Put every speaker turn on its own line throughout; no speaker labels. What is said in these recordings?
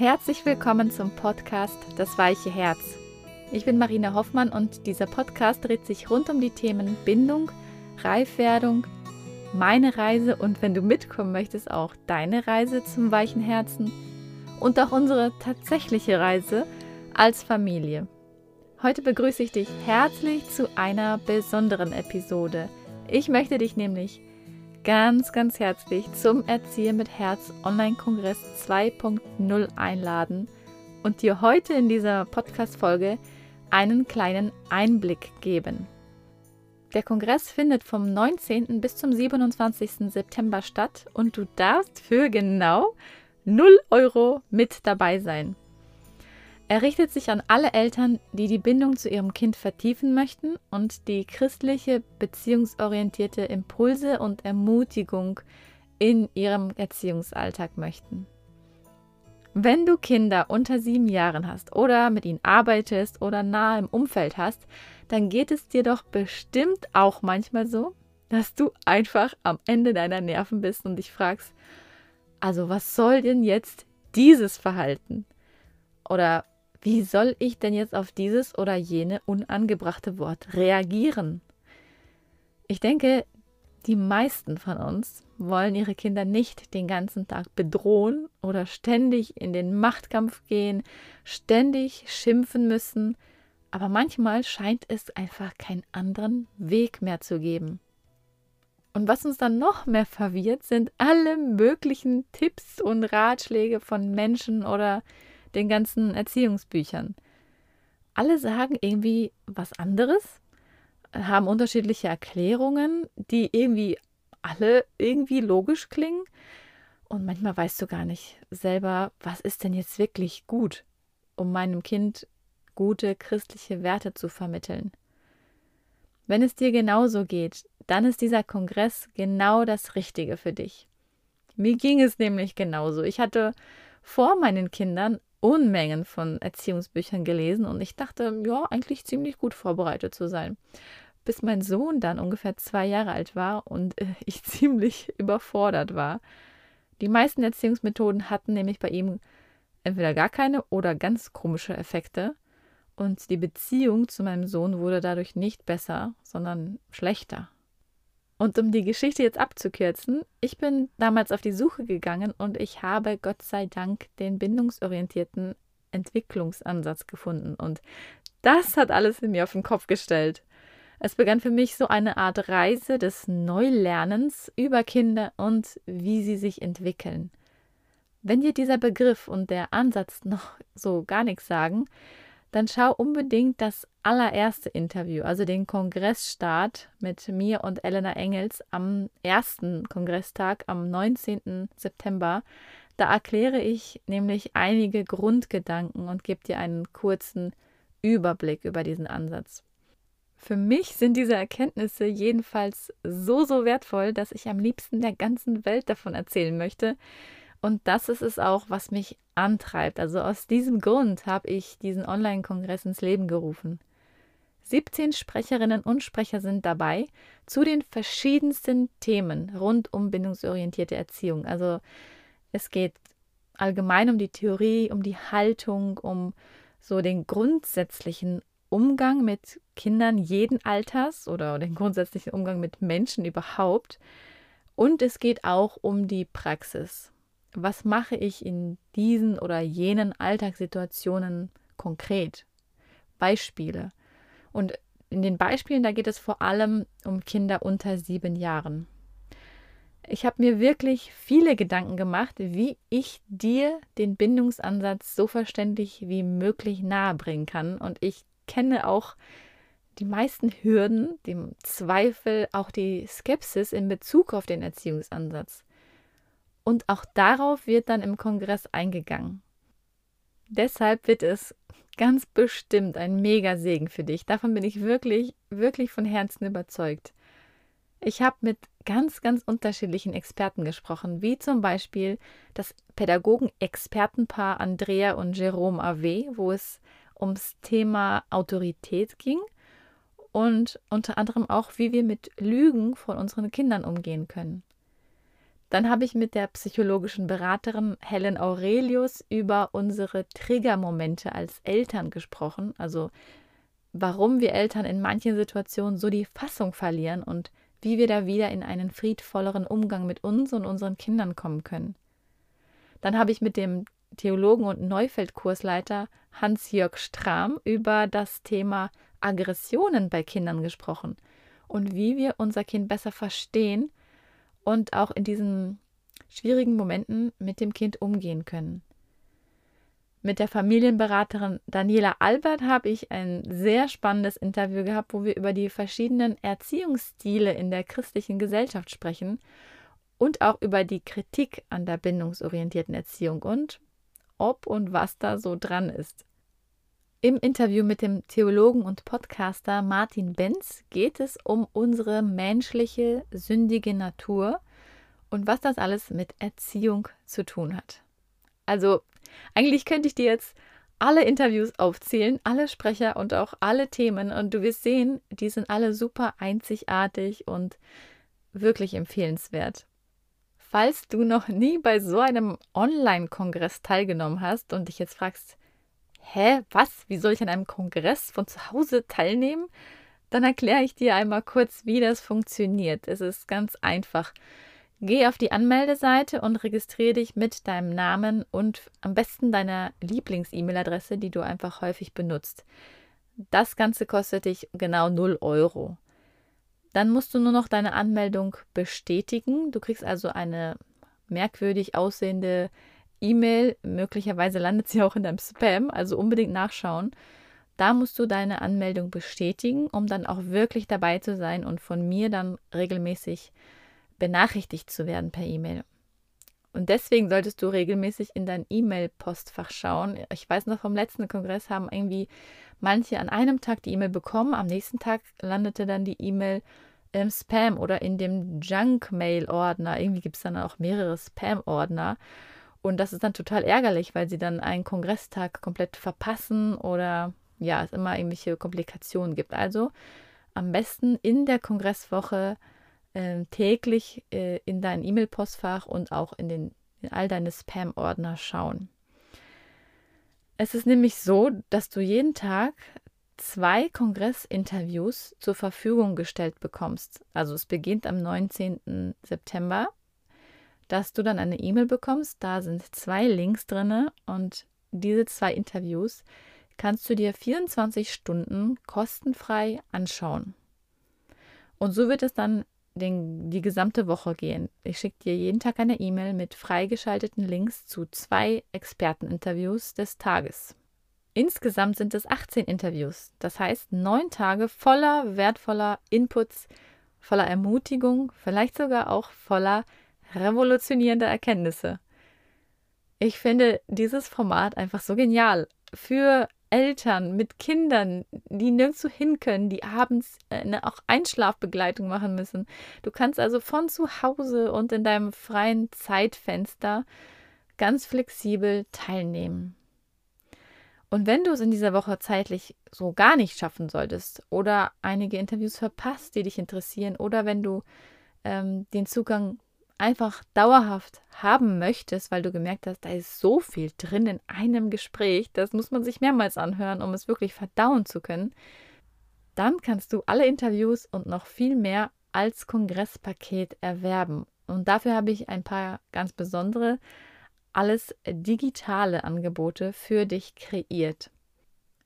Herzlich willkommen zum Podcast Das weiche Herz. Ich bin Marina Hoffmann und dieser Podcast dreht sich rund um die Themen Bindung, Reifwerdung, meine Reise und wenn du mitkommen möchtest, auch deine Reise zum weichen Herzen und auch unsere tatsächliche Reise als Familie. Heute begrüße ich dich herzlich zu einer besonderen Episode. Ich möchte dich nämlich ganz, ganz herzlich zum Erzieher mit Herz Online-Kongress 2.0 einladen und dir heute in dieser Podcast-Folge einen kleinen Einblick geben. Der Kongress findet vom 19. bis zum 27. September statt und du darfst für genau 0 Euro mit dabei sein. Er richtet sich an alle Eltern, die die Bindung zu ihrem Kind vertiefen möchten und die christliche, beziehungsorientierte Impulse und Ermutigung in ihrem Erziehungsalltag möchten. Wenn du Kinder unter sieben Jahren hast oder mit ihnen arbeitest oder nahe im Umfeld hast, dann geht es dir doch bestimmt auch manchmal so, dass du einfach am Ende deiner Nerven bist und dich fragst, also was soll denn jetzt dieses Verhalten? Oder wie soll ich denn jetzt auf dieses oder jene unangebrachte Wort reagieren? Ich denke, die meisten von uns wollen ihre Kinder nicht den ganzen Tag bedrohen oder ständig in den Machtkampf gehen, ständig schimpfen müssen, aber manchmal scheint es einfach keinen anderen Weg mehr zu geben. Und was uns dann noch mehr verwirrt, sind alle möglichen Tipps und Ratschläge von Menschen oder den ganzen Erziehungsbüchern. Alle sagen irgendwie was anderes, haben unterschiedliche Erklärungen, die irgendwie alle irgendwie logisch klingen. Und manchmal weißt du gar nicht selber, was ist denn jetzt wirklich gut, um meinem Kind gute christliche Werte zu vermitteln. Wenn es dir genauso geht, dann ist dieser Kongress genau das Richtige für dich. Mir ging es nämlich genauso. Ich hatte vor meinen Kindern Unmengen von Erziehungsbüchern gelesen und ich dachte, ja, eigentlich ziemlich gut vorbereitet zu sein. Bis mein Sohn dann ungefähr zwei Jahre alt war und äh, ich ziemlich überfordert war. Die meisten Erziehungsmethoden hatten nämlich bei ihm entweder gar keine oder ganz komische Effekte und die Beziehung zu meinem Sohn wurde dadurch nicht besser, sondern schlechter. Und um die Geschichte jetzt abzukürzen, ich bin damals auf die Suche gegangen und ich habe Gott sei Dank den bindungsorientierten Entwicklungsansatz gefunden. Und das hat alles in mir auf den Kopf gestellt. Es begann für mich so eine Art Reise des Neulernens über Kinder und wie sie sich entwickeln. Wenn dir dieser Begriff und der Ansatz noch so gar nichts sagen, dann schau unbedingt das allererste Interview, also den Kongressstart mit mir und Elena Engels am ersten Kongresstag am 19. September. Da erkläre ich nämlich einige Grundgedanken und gebe dir einen kurzen Überblick über diesen Ansatz. Für mich sind diese Erkenntnisse jedenfalls so, so wertvoll, dass ich am liebsten der ganzen Welt davon erzählen möchte, und das ist es auch, was mich antreibt. Also aus diesem Grund habe ich diesen Online-Kongress ins Leben gerufen. 17 Sprecherinnen und Sprecher sind dabei zu den verschiedensten Themen rund um bindungsorientierte Erziehung. Also es geht allgemein um die Theorie, um die Haltung, um so den grundsätzlichen Umgang mit Kindern jeden Alters oder den grundsätzlichen Umgang mit Menschen überhaupt. Und es geht auch um die Praxis was mache ich in diesen oder jenen Alltagssituationen konkret? Beispiele. Und in den Beispielen, da geht es vor allem um Kinder unter sieben Jahren. Ich habe mir wirklich viele Gedanken gemacht, wie ich dir den Bindungsansatz so verständlich wie möglich nahebringen kann. Und ich kenne auch die meisten Hürden, den Zweifel, auch die Skepsis in Bezug auf den Erziehungsansatz. Und auch darauf wird dann im Kongress eingegangen. Deshalb wird es ganz bestimmt ein Mega-Segen für dich. Davon bin ich wirklich, wirklich von Herzen überzeugt. Ich habe mit ganz, ganz unterschiedlichen Experten gesprochen, wie zum Beispiel das Pädagogen-Expertenpaar Andrea und Jerome Ave, wo es ums Thema Autorität ging und unter anderem auch, wie wir mit Lügen von unseren Kindern umgehen können. Dann habe ich mit der psychologischen Beraterin Helen Aurelius über unsere Triggermomente als Eltern gesprochen, also warum wir Eltern in manchen Situationen so die Fassung verlieren und wie wir da wieder in einen friedvolleren Umgang mit uns und unseren Kindern kommen können. Dann habe ich mit dem Theologen und Neufeld-Kursleiter Hans-Jörg Strahm über das Thema Aggressionen bei Kindern gesprochen und wie wir unser Kind besser verstehen und auch in diesen schwierigen Momenten mit dem Kind umgehen können. Mit der Familienberaterin Daniela Albert habe ich ein sehr spannendes Interview gehabt, wo wir über die verschiedenen Erziehungsstile in der christlichen Gesellschaft sprechen und auch über die Kritik an der bindungsorientierten Erziehung und ob und was da so dran ist. Im Interview mit dem Theologen und Podcaster Martin Benz geht es um unsere menschliche, sündige Natur und was das alles mit Erziehung zu tun hat. Also, eigentlich könnte ich dir jetzt alle Interviews aufzählen, alle Sprecher und auch alle Themen und du wirst sehen, die sind alle super einzigartig und wirklich empfehlenswert. Falls du noch nie bei so einem Online-Kongress teilgenommen hast und dich jetzt fragst, hä, was? Wie soll ich an einem Kongress von zu Hause teilnehmen? Dann erkläre ich dir einmal kurz, wie das funktioniert. Es ist ganz einfach. Geh auf die Anmeldeseite und registriere dich mit deinem Namen und am besten deiner Lieblings-E-Mail-Adresse, die du einfach häufig benutzt. Das Ganze kostet dich genau 0 Euro. Dann musst du nur noch deine Anmeldung bestätigen. Du kriegst also eine merkwürdig aussehende E-Mail, möglicherweise landet sie auch in deinem Spam, also unbedingt nachschauen. Da musst du deine Anmeldung bestätigen, um dann auch wirklich dabei zu sein und von mir dann regelmäßig benachrichtigt zu werden per E-Mail. Und deswegen solltest du regelmäßig in dein E-Mail-Postfach schauen. Ich weiß noch vom letzten Kongress haben irgendwie manche an einem Tag die E-Mail bekommen, am nächsten Tag landete dann die E-Mail im Spam oder in dem Junk-Mail-Ordner. Irgendwie gibt es dann auch mehrere Spam-Ordner. Und das ist dann total ärgerlich, weil sie dann einen Kongresstag komplett verpassen oder ja, es immer irgendwelche Komplikationen gibt. Also am besten in der Kongresswoche äh, täglich äh, in dein E-Mail-Postfach und auch in, den, in all deine Spam-Ordner schauen. Es ist nämlich so, dass du jeden Tag zwei Kongressinterviews zur Verfügung gestellt bekommst. Also es beginnt am 19. September dass du dann eine E-Mail bekommst. Da sind zwei Links drin und diese zwei Interviews kannst du dir 24 Stunden kostenfrei anschauen. Und so wird es dann den, die gesamte Woche gehen. Ich schicke dir jeden Tag eine E-Mail mit freigeschalteten Links zu zwei Experteninterviews des Tages. Insgesamt sind es 18 Interviews, das heißt neun Tage voller wertvoller Inputs, voller Ermutigung, vielleicht sogar auch voller revolutionierende Erkenntnisse. Ich finde dieses Format einfach so genial. Für Eltern mit Kindern, die nirgendwo hin können, die abends eine auch Einschlafbegleitung machen müssen. Du kannst also von zu Hause und in deinem freien Zeitfenster ganz flexibel teilnehmen. Und wenn du es in dieser Woche zeitlich so gar nicht schaffen solltest oder einige Interviews verpasst, die dich interessieren, oder wenn du ähm, den Zugang einfach dauerhaft haben möchtest, weil du gemerkt hast, da ist so viel drin in einem Gespräch, das muss man sich mehrmals anhören, um es wirklich verdauen zu können, dann kannst du alle Interviews und noch viel mehr als Kongresspaket erwerben. Und dafür habe ich ein paar ganz besondere, alles digitale Angebote für dich kreiert.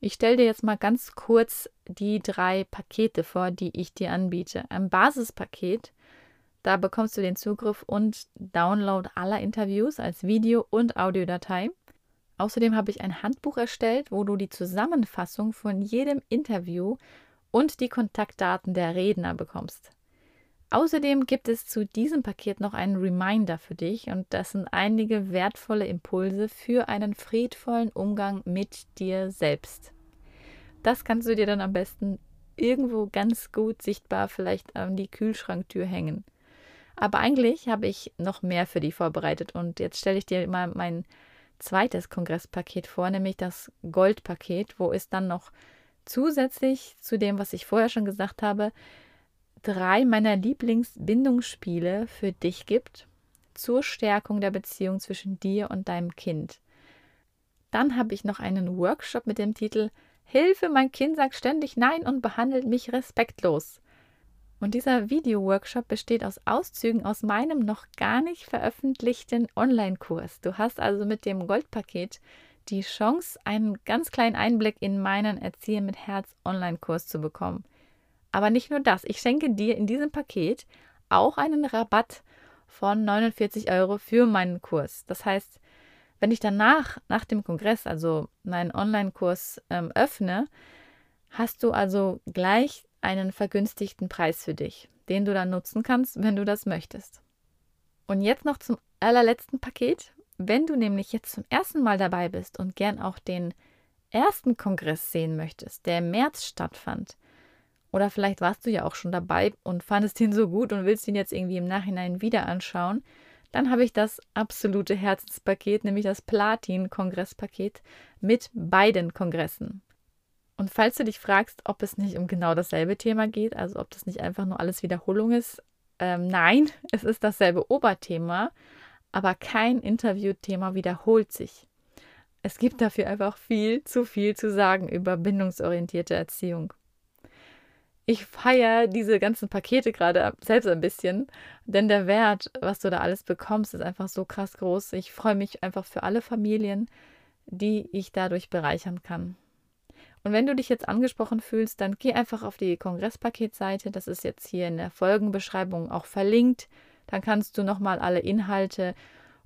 Ich stelle dir jetzt mal ganz kurz die drei Pakete vor, die ich dir anbiete. Ein Basispaket da bekommst du den Zugriff und Download aller Interviews als Video- und Audiodatei. Außerdem habe ich ein Handbuch erstellt, wo du die Zusammenfassung von jedem Interview und die Kontaktdaten der Redner bekommst. Außerdem gibt es zu diesem Paket noch einen Reminder für dich und das sind einige wertvolle Impulse für einen friedvollen Umgang mit dir selbst. Das kannst du dir dann am besten irgendwo ganz gut sichtbar vielleicht an die Kühlschranktür hängen. Aber eigentlich habe ich noch mehr für die vorbereitet und jetzt stelle ich dir mal mein zweites Kongresspaket vor, nämlich das Goldpaket, wo es dann noch zusätzlich zu dem, was ich vorher schon gesagt habe, drei meiner Lieblingsbindungsspiele für dich gibt. zur Stärkung der Beziehung zwischen dir und deinem Kind. Dann habe ich noch einen Workshop mit dem Titel Hilfe, mein Kind sagt ständig Nein und behandelt mich respektlos. Und dieser Video-Workshop besteht aus Auszügen aus meinem noch gar nicht veröffentlichten Online-Kurs. Du hast also mit dem Goldpaket die Chance, einen ganz kleinen Einblick in meinen Erzieher mit Herz Online-Kurs zu bekommen. Aber nicht nur das, ich schenke dir in diesem Paket auch einen Rabatt von 49 Euro für meinen Kurs. Das heißt, wenn ich danach, nach dem Kongress, also meinen Online-Kurs ähm, öffne, hast du also gleich einen vergünstigten Preis für dich, den du dann nutzen kannst, wenn du das möchtest. Und jetzt noch zum allerletzten Paket. Wenn du nämlich jetzt zum ersten Mal dabei bist und gern auch den ersten Kongress sehen möchtest, der im März stattfand, oder vielleicht warst du ja auch schon dabei und fandest ihn so gut und willst ihn jetzt irgendwie im Nachhinein wieder anschauen, dann habe ich das absolute Herzenspaket, nämlich das Platin-Kongresspaket mit beiden Kongressen. Und falls du dich fragst, ob es nicht um genau dasselbe Thema geht, also ob das nicht einfach nur alles Wiederholung ist, ähm, nein, es ist dasselbe Oberthema, aber kein Interviewthema wiederholt sich. Es gibt dafür einfach viel zu viel zu sagen über bindungsorientierte Erziehung ich feiere diese ganzen Pakete gerade selbst ein bisschen, denn der Wert, was du da alles bekommst, ist einfach so krass groß. Ich freue mich einfach für alle Familien, die ich dadurch bereichern kann. Und wenn du dich jetzt angesprochen fühlst, dann geh einfach auf die Kongresspaketseite. Das ist jetzt hier in der Folgenbeschreibung auch verlinkt. Dann kannst du nochmal alle Inhalte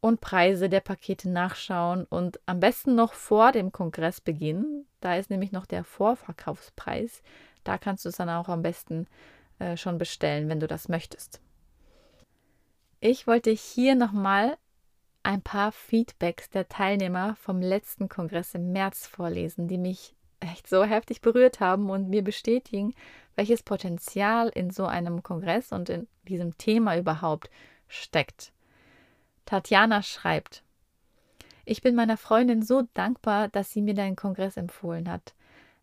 und Preise der Pakete nachschauen und am besten noch vor dem Kongress beginnen. Da ist nämlich noch der Vorverkaufspreis. Da kannst du es dann auch am besten äh, schon bestellen, wenn du das möchtest. Ich wollte hier nochmal ein paar Feedbacks der Teilnehmer vom letzten Kongress im März vorlesen, die mich echt so heftig berührt haben und mir bestätigen, welches Potenzial in so einem Kongress und in diesem Thema überhaupt steckt. Tatjana schreibt, ich bin meiner Freundin so dankbar, dass sie mir deinen Kongress empfohlen hat.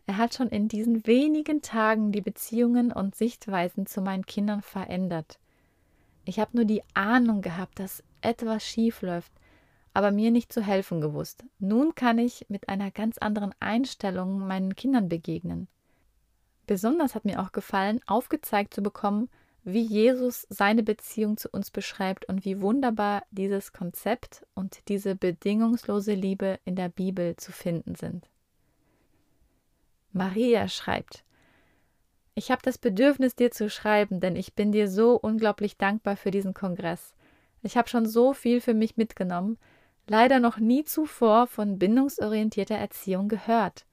Er hat schon in diesen wenigen Tagen die Beziehungen und Sichtweisen zu meinen Kindern verändert. Ich habe nur die Ahnung gehabt, dass etwas schief läuft, aber mir nicht zu helfen gewusst. Nun kann ich mit einer ganz anderen Einstellung meinen Kindern begegnen. Besonders hat mir auch gefallen, aufgezeigt zu bekommen, wie Jesus seine Beziehung zu uns beschreibt und wie wunderbar dieses Konzept und diese bedingungslose Liebe in der Bibel zu finden sind. Maria schreibt, ich habe das Bedürfnis, dir zu schreiben, denn ich bin dir so unglaublich dankbar für diesen Kongress. Ich habe schon so viel für mich mitgenommen, leider noch nie zuvor von bindungsorientierter Erziehung gehört.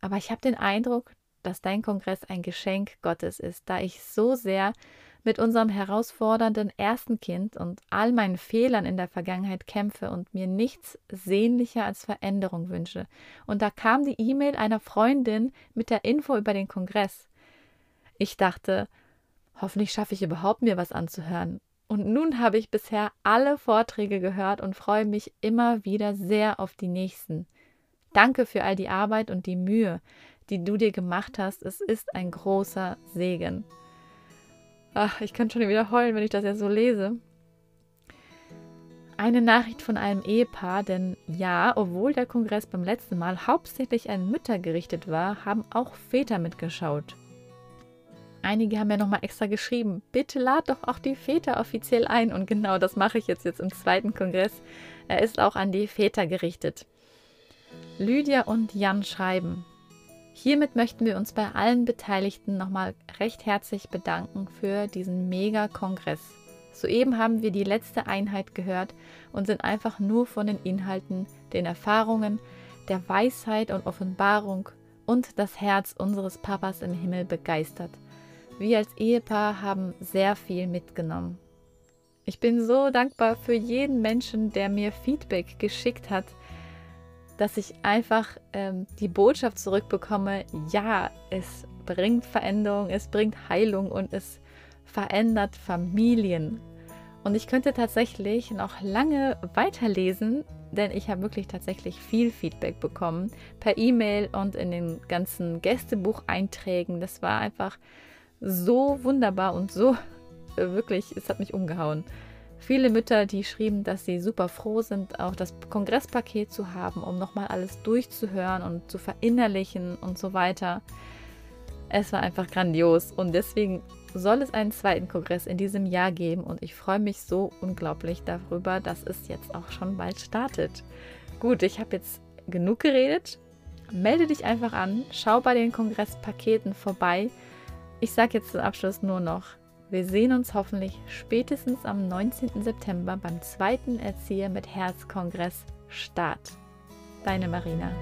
Aber ich habe den Eindruck, dass dein Kongress ein Geschenk Gottes ist, da ich so sehr mit unserem herausfordernden ersten Kind und all meinen Fehlern in der Vergangenheit kämpfe und mir nichts sehnlicher als Veränderung wünsche. Und da kam die E-Mail einer Freundin mit der Info über den Kongress. Ich dachte, hoffentlich schaffe ich überhaupt mir was anzuhören. Und nun habe ich bisher alle Vorträge gehört und freue mich immer wieder sehr auf die nächsten. Danke für all die Arbeit und die Mühe, die du dir gemacht hast. Es ist ein großer Segen. Ach, ich kann schon wieder heulen, wenn ich das ja so lese. Eine Nachricht von einem Ehepaar, denn ja, obwohl der Kongress beim letzten Mal hauptsächlich an Mütter gerichtet war, haben auch Väter mitgeschaut. Einige haben ja nochmal extra geschrieben, bitte lad doch auch die Väter offiziell ein. Und genau das mache ich jetzt, jetzt im zweiten Kongress. Er ist auch an die Väter gerichtet. Lydia und Jan schreiben, Hiermit möchten wir uns bei allen Beteiligten nochmal recht herzlich bedanken für diesen Mega-Kongress. Soeben haben wir die letzte Einheit gehört und sind einfach nur von den Inhalten, den Erfahrungen, der Weisheit und Offenbarung und das Herz unseres Papas im Himmel begeistert. Wir als Ehepaar haben sehr viel mitgenommen. Ich bin so dankbar für jeden Menschen, der mir Feedback geschickt hat, dass ich einfach ähm, die Botschaft zurückbekomme, ja, es bringt Veränderung, es bringt Heilung und es verändert Familien. Und ich könnte tatsächlich noch lange weiterlesen, denn ich habe wirklich tatsächlich viel Feedback bekommen per E-Mail und in den ganzen Gästebucheinträgen. Das war einfach so wunderbar und so äh, wirklich, es hat mich umgehauen. viele Mütter, die schrieben, dass sie super froh sind, auch das Kongresspaket zu haben, um nochmal alles durchzuhören und zu verinnerlichen und so weiter. Es war einfach grandios und deswegen soll es einen zweiten Kongress in diesem Jahr geben und ich freue mich so unglaublich darüber, dass es jetzt auch schon bald startet. Gut, ich habe jetzt genug geredet. Melde dich einfach an, schau bei den Kongresspaketen vorbei. Ich sage jetzt zum Abschluss nur noch, wir sehen uns hoffentlich spätestens am 19. September beim zweiten Erzieher mit Herz Kongress Start. Deine Marina.